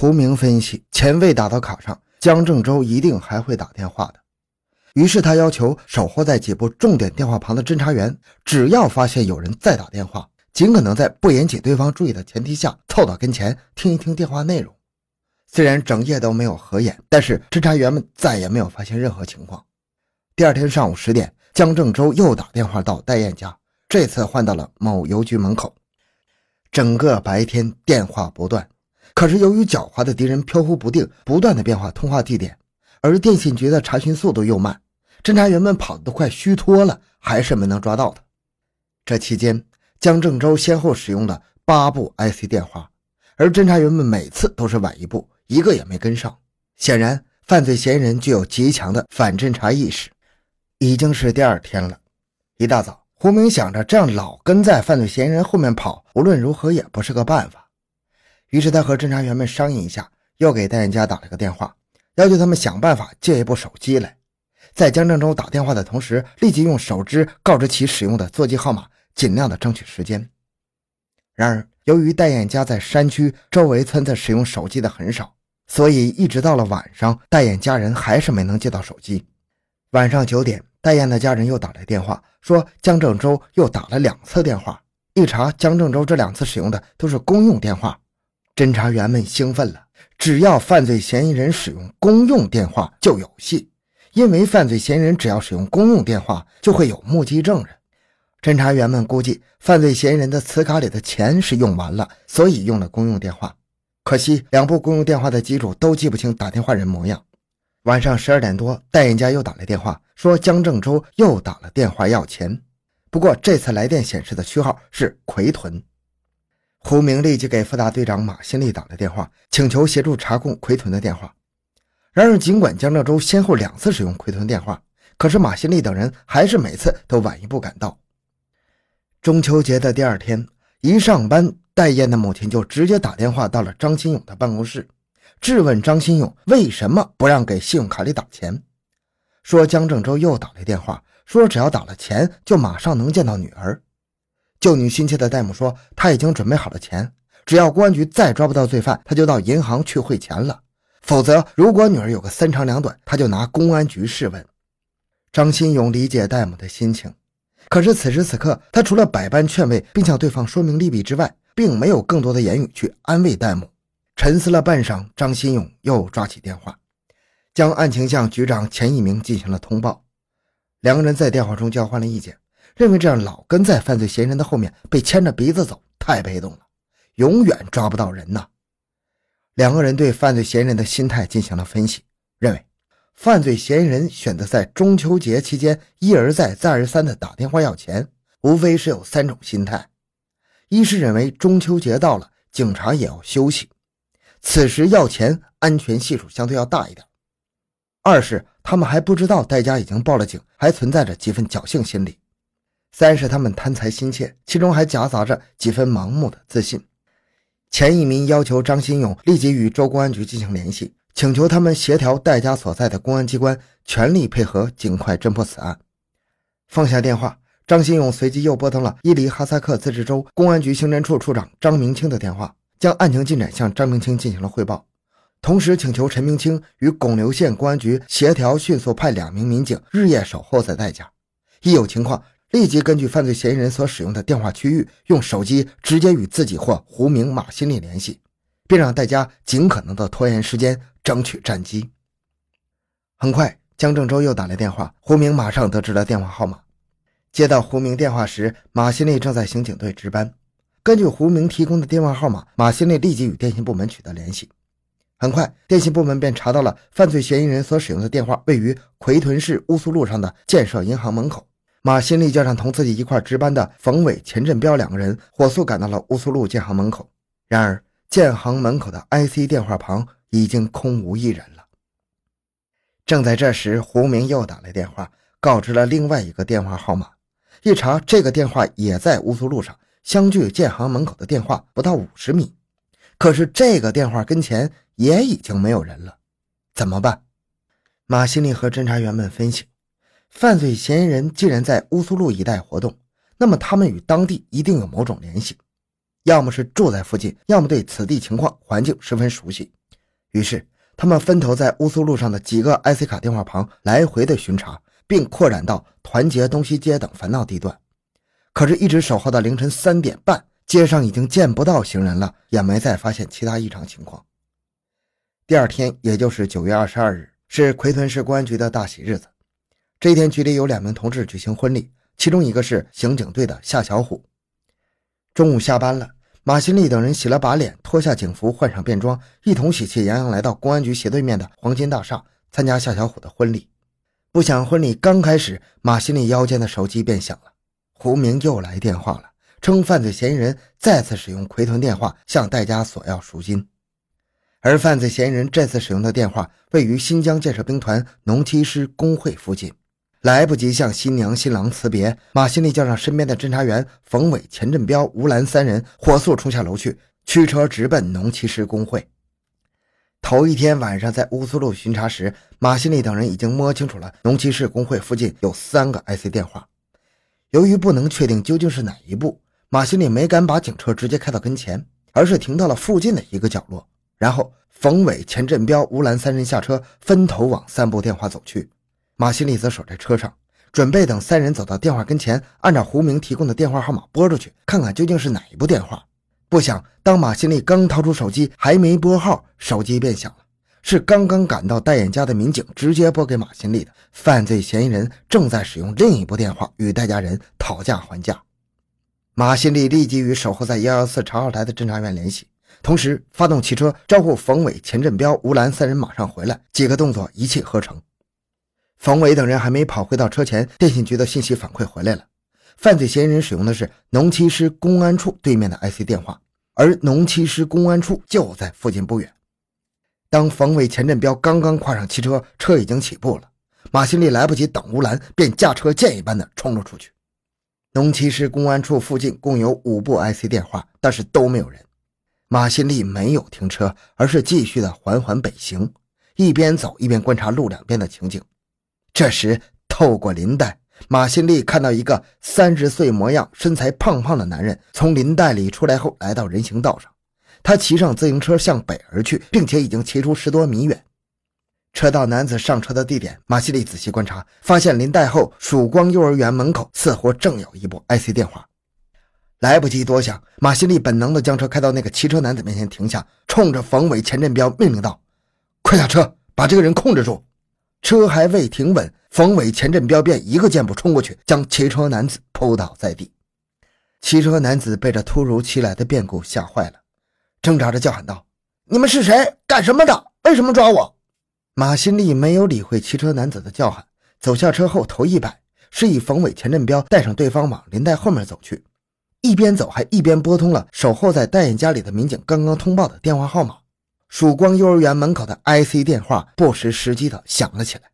胡明分析，钱未打到卡上，江正洲一定还会打电话的。于是他要求守候在几部重点电话旁的侦查员，只要发现有人再打电话，尽可能在不引起对方注意的前提下，凑到跟前听一听电话内容。虽然整夜都没有合眼，但是侦查员们再也没有发现任何情况。第二天上午十点，江正洲又打电话到戴燕家，这次换到了某邮局门口。整个白天电话不断，可是由于狡猾的敌人飘忽不定，不断的变化通话地点，而电信局的查询速度又慢，侦查员们跑得都快虚脱了，还是没能抓到他。这期间，江正洲先后使用了八部 IC 电话，而侦查员们每次都是晚一步。一个也没跟上，显然犯罪嫌疑人具有极强的反侦查意识。已经是第二天了，一大早，胡明想着这样老跟在犯罪嫌疑人后面跑，无论如何也不是个办法。于是他和侦查员们商议一下，又给戴艳家打了个电话，要求他们想办法借一部手机来，在江正洲打电话的同时，立即用手机告知其使用的座机号码，尽量的争取时间。然而，由于戴艳家在山区周围村子使用手机的很少。所以，一直到了晚上，戴燕家人还是没能接到手机。晚上九点，戴燕的家人又打来电话，说江正洲又打了两次电话。一查，江正洲这两次使用的都是公用电话。侦查员们兴奋了，只要犯罪嫌疑人使用公用电话就有戏，因为犯罪嫌疑人只要使用公用电话，就会有目击证人。侦查员们估计，犯罪嫌疑人的磁卡里的钱是用完了，所以用了公用电话。可惜，两部公用电话的机主都记不清打电话人模样。晚上十二点多，戴艳家又打来电话，说江正洲又打了电话要钱。不过这次来电显示的区号是奎屯。胡明立即给副大队长马新立打了电话，请求协助查控奎屯的电话。然而，尽管江正洲先后两次使用奎屯电话，可是马新立等人还是每次都晚一步赶到。中秋节的第二天，一上班。戴燕的母亲就直接打电话到了张新勇的办公室，质问张新勇为什么不让给信用卡里打钱，说江正洲又打来电话，说只要打了钱就马上能见到女儿。救女心切的戴姆说他已经准备好了钱，只要公安局再抓不到罪犯，他就到银行去汇钱了；否则，如果女儿有个三长两短，他就拿公安局试问。张新勇理解戴姆的心情，可是此时此刻，他除了百般劝慰并向对方说明利弊之外，并没有更多的言语去安慰戴姆。沉思了半晌，张新勇又抓起电话，将案情向局长钱一鸣进行了通报。两个人在电话中交换了意见，认为这样老跟在犯罪嫌疑人的后面，被牵着鼻子走，太被动了，永远抓不到人呐。两个人对犯罪嫌疑人的心态进行了分析，认为犯罪嫌疑人选择在中秋节期间一而再、再而三的打电话要钱，无非是有三种心态。一是认为中秋节到了，警察也要休息，此时要钱安全系数相对要大一点；二是他们还不知道戴家已经报了警，还存在着几分侥幸心理；三是他们贪财心切，其中还夹杂着几分盲目的自信。钱一民要求张新勇立即与州公安局进行联系，请求他们协调戴家所在的公安机关全力配合，尽快侦破此案。放下电话。张新勇随即又拨通了伊犁哈萨克自治州公安局刑侦处处长张明清的电话，将案情进展向张明清进行了汇报，同时请求陈明清与巩留县公安局协调，迅速派两名民警日夜守候在戴家，一有情况立即根据犯罪嫌疑人所使用的电话区域，用手机直接与自己或胡明、马新立联系，并让戴家尽可能的拖延时间，争取战机。很快，江正洲又打来电话，胡明马上得知了电话号码。接到胡明电话时，马新立正在刑警队值班。根据胡明提供的电话号码，马新立立即与电信部门取得联系。很快，电信部门便查到了犯罪嫌疑人所使用的电话位于奎屯市乌苏路上的建设银行门口。马新立叫上同自己一块值班的冯伟、钱振彪两个人，火速赶到了乌苏路建行门口。然而，建行门口的 IC 电话旁已经空无一人了。正在这时，胡明又打来电话，告知了另外一个电话号码。一查，这个电话也在乌苏路上，相距建行门口的电话不到五十米。可是这个电话跟前也已经没有人了，怎么办？马新立和侦查员们分析，犯罪嫌疑人既然在乌苏路一带活动，那么他们与当地一定有某种联系，要么是住在附近，要么对此地情况环境十分熟悉，于是，他们分头在乌苏路上的几个 IC 卡电话旁来回的巡查，并扩展到团结、东西街等烦闹地段。可是，一直守候到凌晨三点半，街上已经见不到行人了，也没再发现其他异常情况。第二天，也就是九月二十二日，是奎屯市公安局的大喜日子。这天，局里有两名同志举行婚礼，其中一个是刑警队的夏小虎。中午下班了，马新立等人洗了把脸，脱下警服，换上便装，一同喜气洋洋来到公安局斜对面的黄金大厦参加夏小虎的婚礼。不想婚礼刚开始，马新立腰间的手机便响了。胡明又来电话了，称犯罪嫌疑人再次使用奎屯电话向戴家索要赎金，而犯罪嫌疑人这次使用的电话位于新疆建设兵团农机师工会附近。来不及向新娘新郎辞别，马新立叫上身边的侦查员冯伟、钱振彪、吴兰三人，火速冲下楼去，驱车直奔农机师工会。头一天晚上在乌苏路巡查时，马新立等人已经摸清楚了农机师工会附近有三个 IC 电话。由于不能确定究竟是哪一部，马新立没敢把警车直接开到跟前，而是停到了附近的一个角落。然后，冯伟、钱振彪、吴兰三人下车，分头往三部电话走去。马新立则守在车上，准备等三人走到电话跟前，按照胡明提供的电话号码拨出去，看看究竟是哪一部电话。不想，当马新立刚掏出手机，还没拨号，手机便响了。是刚刚赶到戴眼家的民警直接拨给马新立的。犯罪嫌疑人正在使用另一部电话与戴家人讨价还价。马新立立即与守候在幺幺四查号台的侦查员联系，同时发动汽车招呼冯伟、钱振彪、吴兰三人马上回来。几个动作一气呵成。冯伟等人还没跑回到车前，电信局的信息反馈回来了：犯罪嫌疑人使用的是农七师公安处对面的 IC 电话，而农七师公安处就在附近不远。当冯伟、钱振彪刚刚跨上汽车，车已经起步了。马新立来不及等吴兰，便驾车箭一般的冲了出去。农七师公安处附近共有五部 IC 电话，但是都没有人。马新立没有停车，而是继续的缓缓北行，一边走一边观察路两边的情景。这时，透过林带，马新立看到一个三十岁模样、身材胖胖的男人从林带里出来后，来到人行道上。他骑上自行车向北而去，并且已经骑出十多米远。车到男子上车的地点，马西利仔细观察，发现林带后曙光幼儿园门口似乎正有一部 IC 电话。来不及多想，马西利本能地将车开到那个骑车男子面前停下，冲着冯伟、钱振彪命令道：“快下车，把这个人控制住！”车还未停稳，冯伟、钱振彪便一个箭步冲过去，将骑车男子扑倒在地。骑车男子被这突如其来的变故吓坏了。挣扎着叫喊道：“你们是谁？干什么的？为什么抓我？”马新立没有理会骑车男子的叫喊，走下车后头一摆，示意冯伟、钱振彪带上对方往林带后面走去，一边走还一边拨通了守候在戴眼家里的民警刚刚通报的电话号码。曙光幼儿园门口的 IC 电话不失时机的响了起来。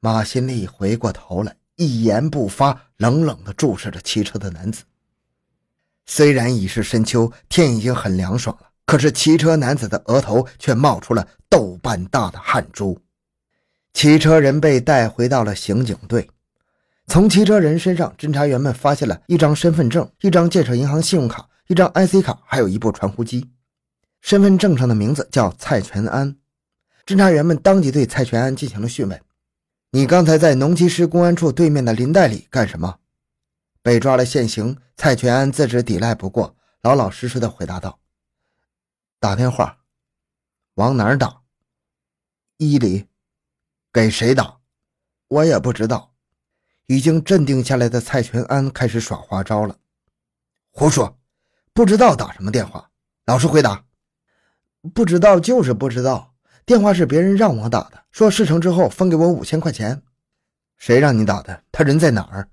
马新立回过头来，一言不发，冷冷地注视着骑车的男子。虽然已是深秋，天已经很凉爽了。可是骑车男子的额头却冒出了豆瓣大的汗珠。骑车人被带回到了刑警队，从骑车人身上，侦查员们发现了一张身份证、一张建设银行信用卡、一张 IC 卡，还有一部传呼机。身份证上的名字叫蔡全安。侦查员们当即对蔡全安进行了讯问：“你刚才在农机师公安处对面的林带里干什么？”被抓了现行，蔡全安自知抵赖不过，老老实实的回答道。打电话，往哪儿打？伊犁，给谁打？我也不知道。已经镇定下来的蔡全安开始耍花招了。胡说，不知道打什么电话，老实回答。不知道就是不知道。电话是别人让我打的，说事成之后分给我五千块钱。谁让你打的？他人在哪儿？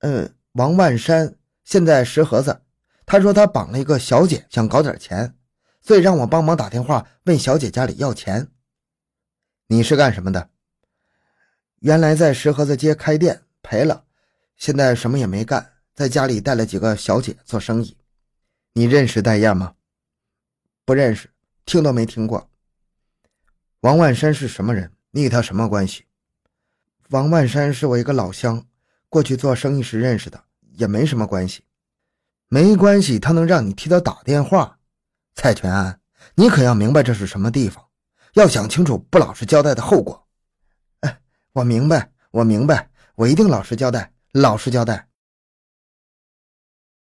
嗯，王万山现在石河子。他说他绑了一个小姐，想搞点钱。所以让我帮忙打电话问小姐家里要钱。你是干什么的？原来在石河子街开店赔了，现在什么也没干，在家里带了几个小姐做生意。你认识戴燕吗？不认识，听都没听过。王万山是什么人？你与他什么关系？王万山是我一个老乡，过去做生意时认识的，也没什么关系。没关系，他能让你替他打电话？蔡全安，你可要明白这是什么地方。要想清楚不老实交代的后果。哎，我明白，我明白，我一定老实交代，老实交代。